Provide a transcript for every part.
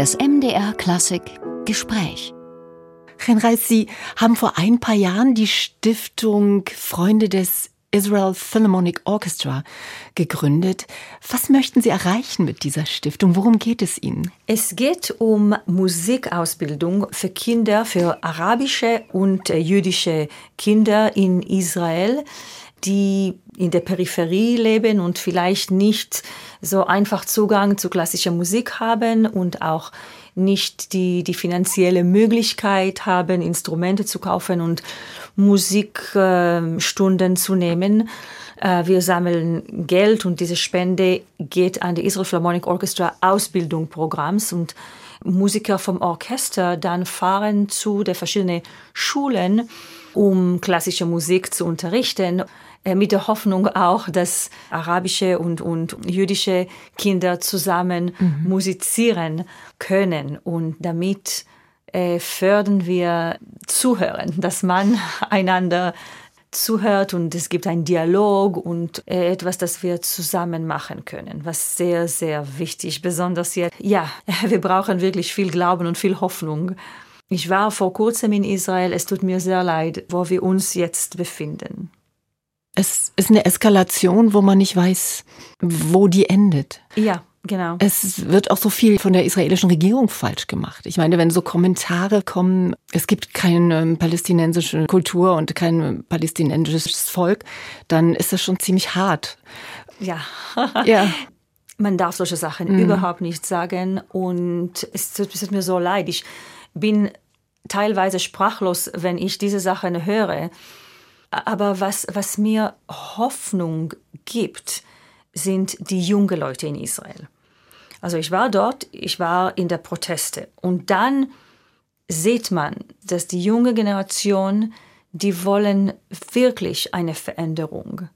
Das MDR Klassik Gespräch. Reis, Sie haben vor ein paar Jahren die Stiftung Freunde des Israel Philharmonic Orchestra gegründet. Was möchten Sie erreichen mit dieser Stiftung? Worum geht es Ihnen? Es geht um Musikausbildung für Kinder, für arabische und äh, jüdische Kinder in Israel, die in der Peripherie leben und vielleicht nicht so einfach Zugang zu klassischer Musik haben und auch nicht die, die finanzielle Möglichkeit haben, Instrumente zu kaufen und Musikstunden zu nehmen. Äh, wir sammeln Geld und diese Spende geht an die Israel Philharmonic Orchestra Ausbildung Programms und Musiker vom Orchester dann fahren zu den verschiedenen Schulen, um klassische Musik zu unterrichten äh, mit der Hoffnung auch, dass arabische und, und jüdische Kinder zusammen mhm. musizieren können. Und damit äh, fördern wir Zuhören, dass man einander zuhört und es gibt einen Dialog und äh, etwas, das wir zusammen machen können, was sehr, sehr wichtig, besonders jetzt. Ja, wir brauchen wirklich viel Glauben und viel Hoffnung. Ich war vor kurzem in Israel, es tut mir sehr leid, wo wir uns jetzt befinden. Es ist eine Eskalation, wo man nicht weiß, wo die endet. Ja. Genau. Es wird auch so viel von der israelischen Regierung falsch gemacht. Ich meine, wenn so Kommentare kommen, es gibt keine palästinensische Kultur und kein palästinensisches Volk, dann ist das schon ziemlich hart. Ja. ja. Man darf solche Sachen mhm. überhaupt nicht sagen und es tut mir so leid. Ich bin teilweise sprachlos, wenn ich diese Sachen höre. Aber was, was mir Hoffnung gibt, sind die jungen Leute in Israel. Also ich war dort, ich war in der Proteste und dann sieht man, dass die junge Generation, die wollen wirklich eine Veränderung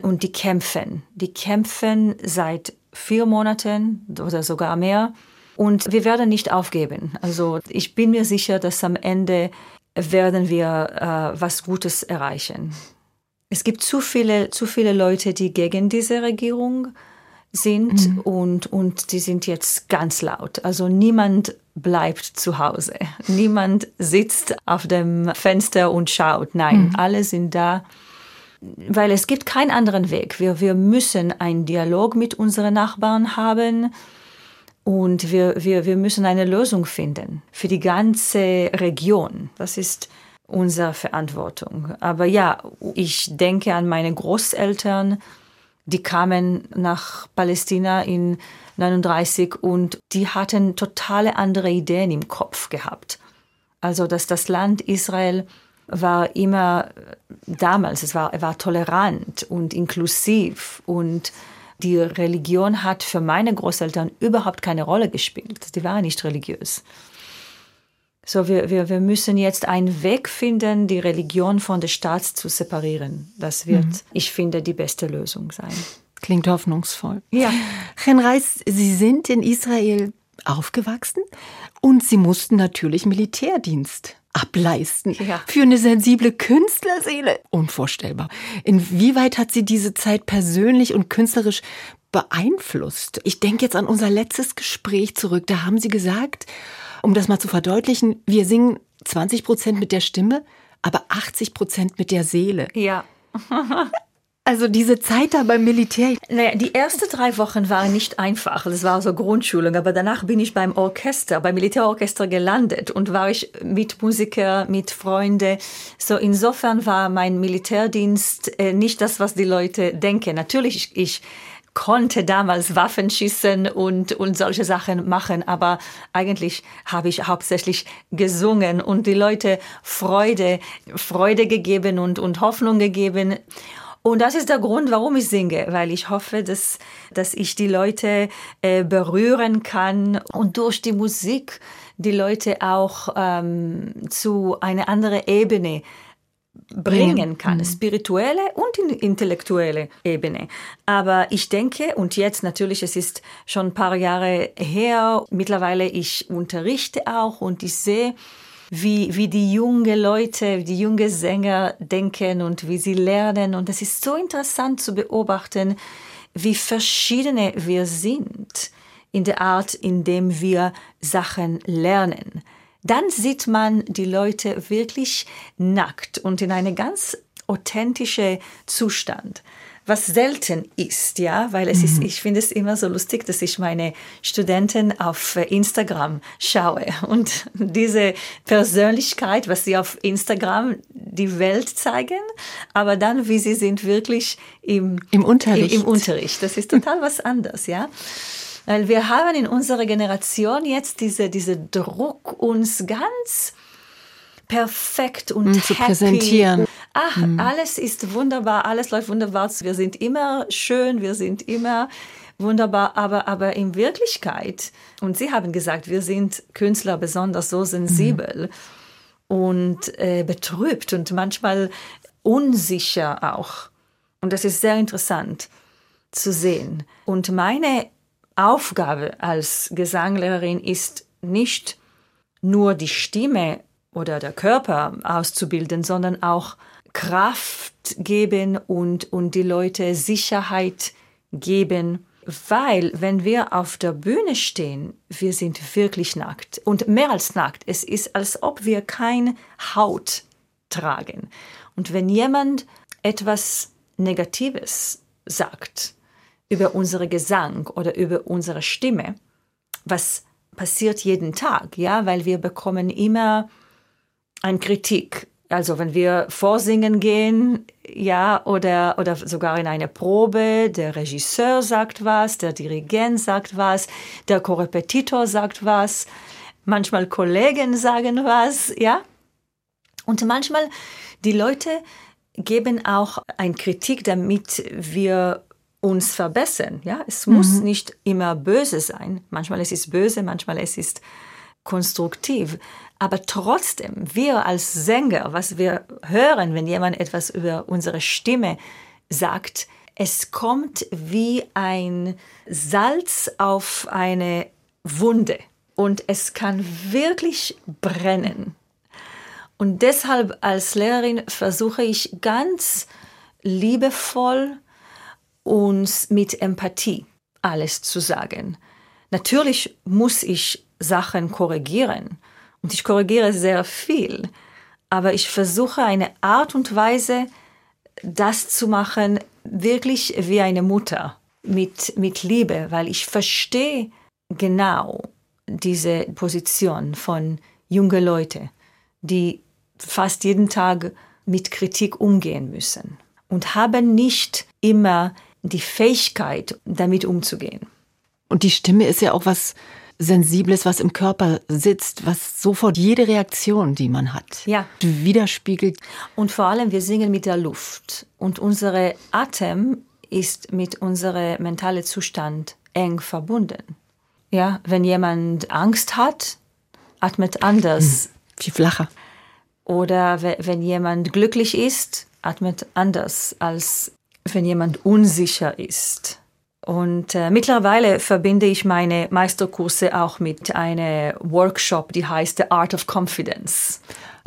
und die kämpfen. Die kämpfen seit vier Monaten oder sogar mehr und wir werden nicht aufgeben. Also ich bin mir sicher, dass am Ende werden wir äh, was Gutes erreichen. Es gibt zu viele, zu viele Leute, die gegen diese Regierung sind mhm. und, und die sind jetzt ganz laut. Also niemand bleibt zu Hause. Niemand sitzt auf dem Fenster und schaut. Nein, mhm. alle sind da, weil es gibt keinen anderen Weg. Wir, wir müssen einen Dialog mit unseren Nachbarn haben und wir, wir, wir müssen eine Lösung finden für die ganze Region. Das ist unsere Verantwortung. Aber ja, ich denke an meine Großeltern, die kamen nach Palästina in 39 und die hatten totale andere Ideen im Kopf gehabt. Also, dass das Land Israel war immer damals, es war, war tolerant und inklusiv und die Religion hat für meine Großeltern überhaupt keine Rolle gespielt. Die waren nicht religiös. So, wir, wir, wir müssen jetzt einen Weg finden, die Religion von der Staat zu separieren. Das wird, mhm. ich finde, die beste Lösung sein. Klingt hoffnungsvoll. Ja. Herr Reis, Sie sind in Israel aufgewachsen und Sie mussten natürlich Militärdienst ableisten. Ja. Für eine sensible Künstlerseele. Unvorstellbar. Inwieweit hat Sie diese Zeit persönlich und künstlerisch beeinflusst? Ich denke jetzt an unser letztes Gespräch zurück. Da haben Sie gesagt, um das mal zu verdeutlichen, wir singen 20 Prozent mit der Stimme, aber 80 Prozent mit der Seele. Ja. Also diese Zeit da beim Militär. Naja, die ersten drei Wochen waren nicht einfach. Das war so Grundschulung. Aber danach bin ich beim Orchester, beim Militärorchester gelandet und war ich mit Musiker, mit Freunden. So insofern war mein Militärdienst äh, nicht das, was die Leute denken. Natürlich, ich, ich konnte damals Waffen schießen und, und solche Sachen machen, aber eigentlich habe ich hauptsächlich gesungen und die Leute Freude, Freude gegeben und, und Hoffnung gegeben. Und das ist der Grund, warum ich singe, weil ich hoffe, dass, dass ich die Leute äh, berühren kann und durch die Musik die Leute auch ähm, zu einer anderen Ebene bringen kann, mhm. spirituelle und intellektuelle Ebene. Aber ich denke, und jetzt natürlich, es ist schon ein paar Jahre her, mittlerweile ich unterrichte auch und ich sehe, wie, wie die jungen Leute, die jungen Sänger denken und wie sie lernen. Und es ist so interessant zu beobachten, wie verschiedene wir sind in der Art, in dem wir Sachen lernen. Dann sieht man die Leute wirklich nackt und in eine ganz authentische Zustand was selten ist, ja, weil es mhm. ist, ich finde es immer so lustig, dass ich meine Studenten auf Instagram schaue und diese Persönlichkeit, was sie auf Instagram die Welt zeigen, aber dann, wie sie sind wirklich im, Im Unterricht. Im, im Unterricht. Das ist total was anderes, ja. Weil wir haben in unserer Generation jetzt diese, diese Druck, uns ganz perfekt und mhm, zu präsentieren. Ach, mhm. alles ist wunderbar, alles läuft wunderbar. Wir sind immer schön, wir sind immer wunderbar, aber, aber in Wirklichkeit, und Sie haben gesagt, wir sind Künstler besonders so sensibel mhm. und äh, betrübt und manchmal unsicher auch. Und das ist sehr interessant zu sehen. Und meine Aufgabe als Gesanglehrerin ist nicht nur die Stimme oder der Körper auszubilden, sondern auch Kraft geben und, und die Leute Sicherheit geben. Weil, wenn wir auf der Bühne stehen, wir sind wirklich nackt. Und mehr als nackt. Es ist, als ob wir kein Haut tragen. Und wenn jemand etwas Negatives sagt über unsere Gesang oder über unsere Stimme, was passiert jeden Tag, ja, weil wir bekommen immer ein Kritik. Also wenn wir vorsingen gehen, ja, oder, oder sogar in eine Probe, der Regisseur sagt was, der Dirigent sagt was, der Korrepetitor sagt was, manchmal Kollegen sagen was, ja. Und manchmal die Leute geben auch ein Kritik, damit wir uns verbessern. Ja, es muss mhm. nicht immer böse sein. Manchmal es ist böse, manchmal es ist konstruktiv. Aber trotzdem, wir als Sänger, was wir hören, wenn jemand etwas über unsere Stimme sagt, es kommt wie ein Salz auf eine Wunde und es kann wirklich brennen. Und deshalb als Lehrerin versuche ich ganz liebevoll und mit Empathie alles zu sagen. Natürlich muss ich Sachen korrigieren. Und ich korrigiere sehr viel. Aber ich versuche eine Art und Weise, das zu machen, wirklich wie eine Mutter, mit, mit Liebe, weil ich verstehe genau diese Position von jungen Leuten, die fast jeden Tag mit Kritik umgehen müssen und haben nicht immer die Fähigkeit, damit umzugehen. Und die Stimme ist ja auch was Sensibles, was im Körper sitzt, was sofort jede Reaktion, die man hat, ja. widerspiegelt. Und vor allem, wir singen mit der Luft. Und unser Atem ist mit unserem mentalen Zustand eng verbunden. Ja, wenn jemand Angst hat, atmet anders. Hm, viel flacher. Oder wenn jemand glücklich ist, atmet anders, als wenn jemand unsicher ist. Und äh, mittlerweile verbinde ich meine Meisterkurse auch mit einem Workshop, die heißt The Art of Confidence.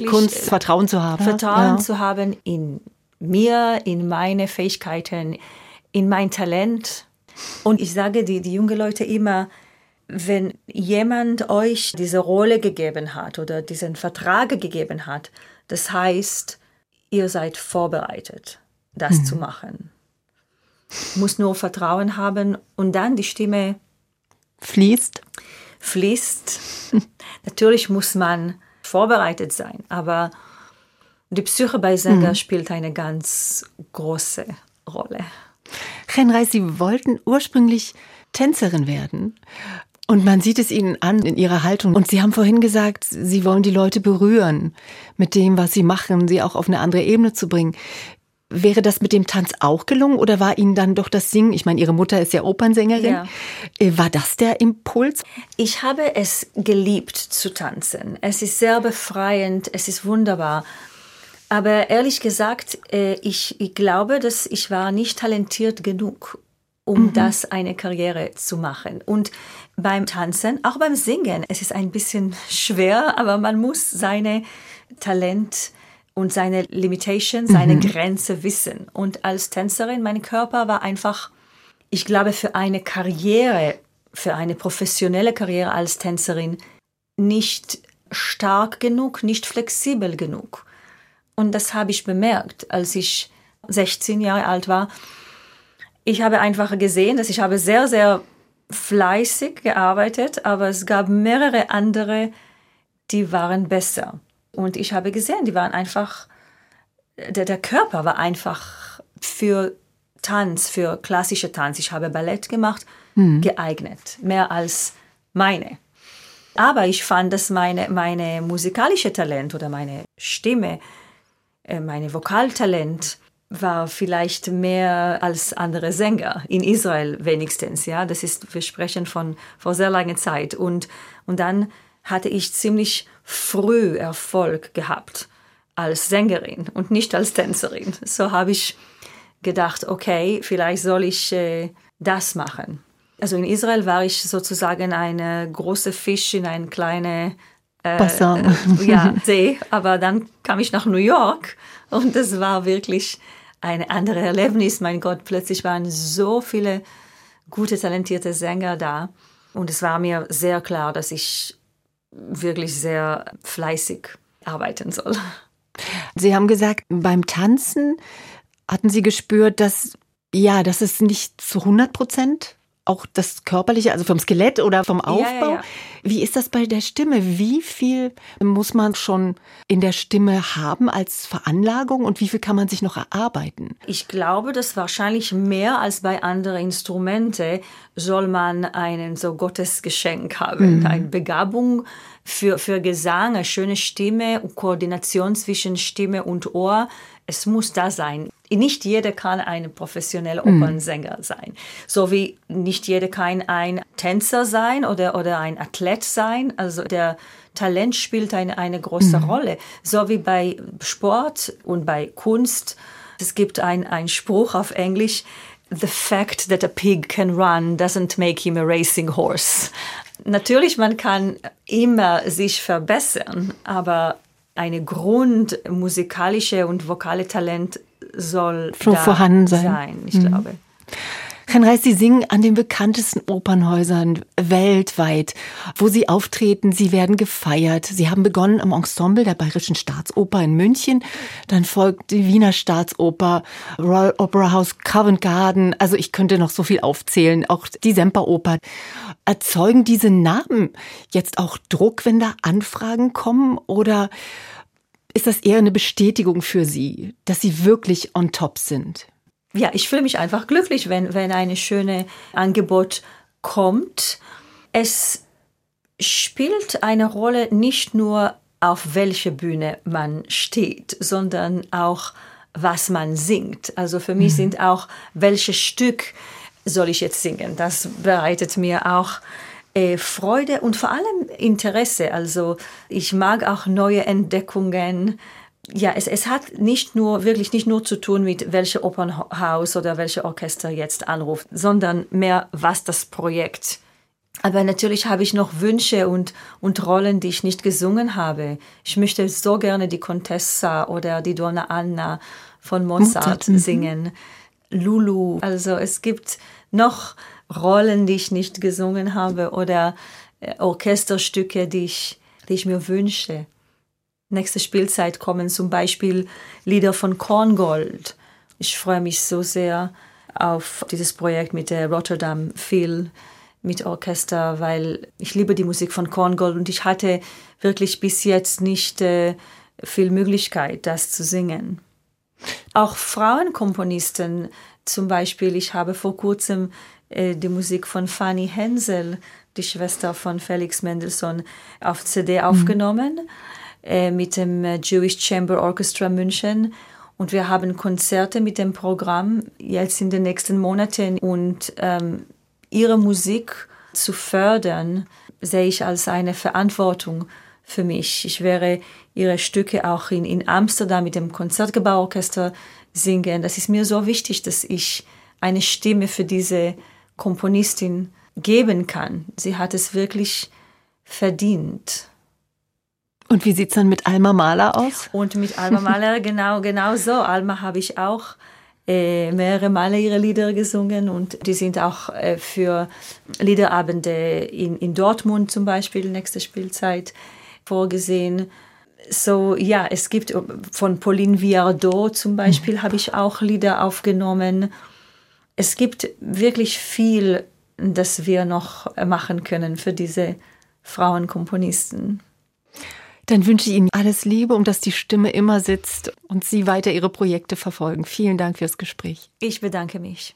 Kunst, Vertrauen zu haben. Vertrauen ja. zu haben in mir, in meine Fähigkeiten, in mein Talent. Und ich sage die, die jungen Leute immer, wenn jemand euch diese Rolle gegeben hat oder diesen Vertrag gegeben hat, das heißt, ihr seid vorbereitet, das mhm. zu machen muss nur Vertrauen haben und dann die Stimme fließt. Fließt. Natürlich muss man vorbereitet sein, aber die Psyche bei Sänger mhm. spielt eine ganz große Rolle. Renreis, Sie wollten ursprünglich Tänzerin werden. Und man sieht es Ihnen an in Ihrer Haltung. Und Sie haben vorhin gesagt, Sie wollen die Leute berühren mit dem, was Sie machen, sie auch auf eine andere Ebene zu bringen. Wäre das mit dem Tanz auch gelungen oder war Ihnen dann doch das Singen, ich meine, Ihre Mutter ist ja Opernsängerin, ja. Äh, war das der Impuls? Ich habe es geliebt zu tanzen. Es ist sehr befreiend, es ist wunderbar. Aber ehrlich gesagt, äh, ich, ich glaube, dass ich war nicht talentiert genug, um mhm. das eine Karriere zu machen. Und beim Tanzen, auch beim Singen, es ist ein bisschen schwer, aber man muss seine Talent und seine Limitation, seine mhm. Grenze wissen. Und als Tänzerin, mein Körper war einfach, ich glaube, für eine Karriere für eine professionelle Karriere als Tänzerin nicht stark genug, nicht flexibel genug. Und das habe ich bemerkt, als ich 16 Jahre alt war. Ich habe einfach gesehen, dass ich habe sehr, sehr fleißig gearbeitet, aber es gab mehrere andere, die waren besser. Und ich habe gesehen, die waren einfach, der, der Körper war einfach für Tanz, für klassische Tanz. Ich habe Ballett gemacht, mhm. geeignet, mehr als meine. Aber ich fand, dass meine, meine musikalische Talent oder meine Stimme, äh, meine Vokaltalent war vielleicht mehr als andere Sänger in Israel wenigstens. Ja, das ist, wir sprechen von vor sehr langer Zeit. Und, und dann hatte ich ziemlich früh Erfolg gehabt als Sängerin und nicht als Tänzerin. So habe ich gedacht, okay, vielleicht soll ich äh, das machen. Also in Israel war ich sozusagen eine große Fisch in ein kleine äh, äh, ja, See, aber dann kam ich nach New York und das war wirklich ein anderes Erlebnis. Mein Gott, plötzlich waren so viele gute, talentierte Sänger da und es war mir sehr klar, dass ich wirklich sehr fleißig arbeiten soll. Sie haben gesagt, beim Tanzen hatten Sie gespürt, dass ja, dass es nicht zu 100 Prozent auch das Körperliche, also vom Skelett oder vom Aufbau. Ja, ja. Wie ist das bei der Stimme? Wie viel muss man schon in der Stimme haben als Veranlagung und wie viel kann man sich noch erarbeiten? Ich glaube, dass wahrscheinlich mehr als bei anderen Instrumenten soll man einen so Gottesgeschenk haben, mhm. eine Begabung für, für Gesang, eine schöne Stimme, Koordination zwischen Stimme und Ohr. Es muss da sein nicht jeder kann ein professioneller hm. Opernsänger mhm. sein. So wie nicht jeder kann ein Tänzer sein oder, oder ein Athlet sein. Also der Talent spielt eine, eine große mhm. Rolle. So wie bei Sport und bei Kunst. Es gibt ein Spruch auf Englisch, The fact that a pig can run doesn't make him a racing horse. Natürlich, man kann immer sich verbessern, aber eine grundmusikalische und vokale Talent soll Schon vorhanden sein. sein ich mhm. glaube. Reis, Sie singen an den bekanntesten Opernhäusern weltweit, wo Sie auftreten. Sie werden gefeiert. Sie haben begonnen am Ensemble der Bayerischen Staatsoper in München. Dann folgt die Wiener Staatsoper, Royal Opera House, Covent Garden. Also ich könnte noch so viel aufzählen. Auch die Semperoper. Erzeugen diese Namen jetzt auch Druck, wenn da Anfragen kommen? Oder ist das eher eine Bestätigung für Sie, dass Sie wirklich on top sind? Ja, ich fühle mich einfach glücklich, wenn, wenn eine schöne Angebot kommt. Es spielt eine Rolle nicht nur auf welche Bühne man steht, sondern auch was man singt. Also für mich mhm. sind auch welches Stück soll ich jetzt singen. Das bereitet mir auch äh, Freude und vor allem Interesse. Also ich mag auch neue Entdeckungen. Ja, es, es hat nicht nur, wirklich nicht nur zu tun mit welcher Opernhaus oder welcher Orchester jetzt anruft, sondern mehr, was das Projekt aber natürlich habe ich noch Wünsche und, und Rollen, die ich nicht gesungen habe. Ich möchte so gerne die Contessa oder die Donna Anna von Mozart, Mozart. Mhm. singen. Lulu. Also es gibt noch Rollen, die ich nicht gesungen habe oder äh, Orchesterstücke, die ich, die ich mir wünsche. Nächste Spielzeit kommen zum Beispiel Lieder von Korngold. Ich freue mich so sehr auf dieses Projekt mit der Rotterdam Phil mit Orchester, weil ich liebe die Musik von Korngold und ich hatte wirklich bis jetzt nicht äh, viel Möglichkeit, das zu singen. Auch Frauenkomponisten zum Beispiel, ich habe vor kurzem die Musik von Fanny Hensel, die Schwester von Felix Mendelssohn, auf CD mhm. aufgenommen äh, mit dem äh, Jewish Chamber Orchestra München. Und wir haben Konzerte mit dem Programm jetzt in den nächsten Monaten. Und ähm, ihre Musik zu fördern, sehe ich als eine Verantwortung für mich. Ich werde ihre Stücke auch in, in Amsterdam mit dem Konzertgebauorchester singen. Das ist mir so wichtig, dass ich eine Stimme für diese Komponistin geben kann. Sie hat es wirklich verdient. Und wie sieht es dann mit Alma Mahler aus? Und mit Alma Mahler genau, genau so. Alma habe ich auch äh, mehrere Male ihre Lieder gesungen und die sind auch äh, für Liederabende in, in Dortmund zum Beispiel, nächste Spielzeit, vorgesehen. So, ja, es gibt von Pauline Viardot zum Beispiel, mhm. habe ich auch Lieder aufgenommen. Es gibt wirklich viel, das wir noch machen können für diese Frauenkomponisten. Dann wünsche ich Ihnen alles Liebe und dass die Stimme immer sitzt und Sie weiter Ihre Projekte verfolgen. Vielen Dank fürs Gespräch. Ich bedanke mich.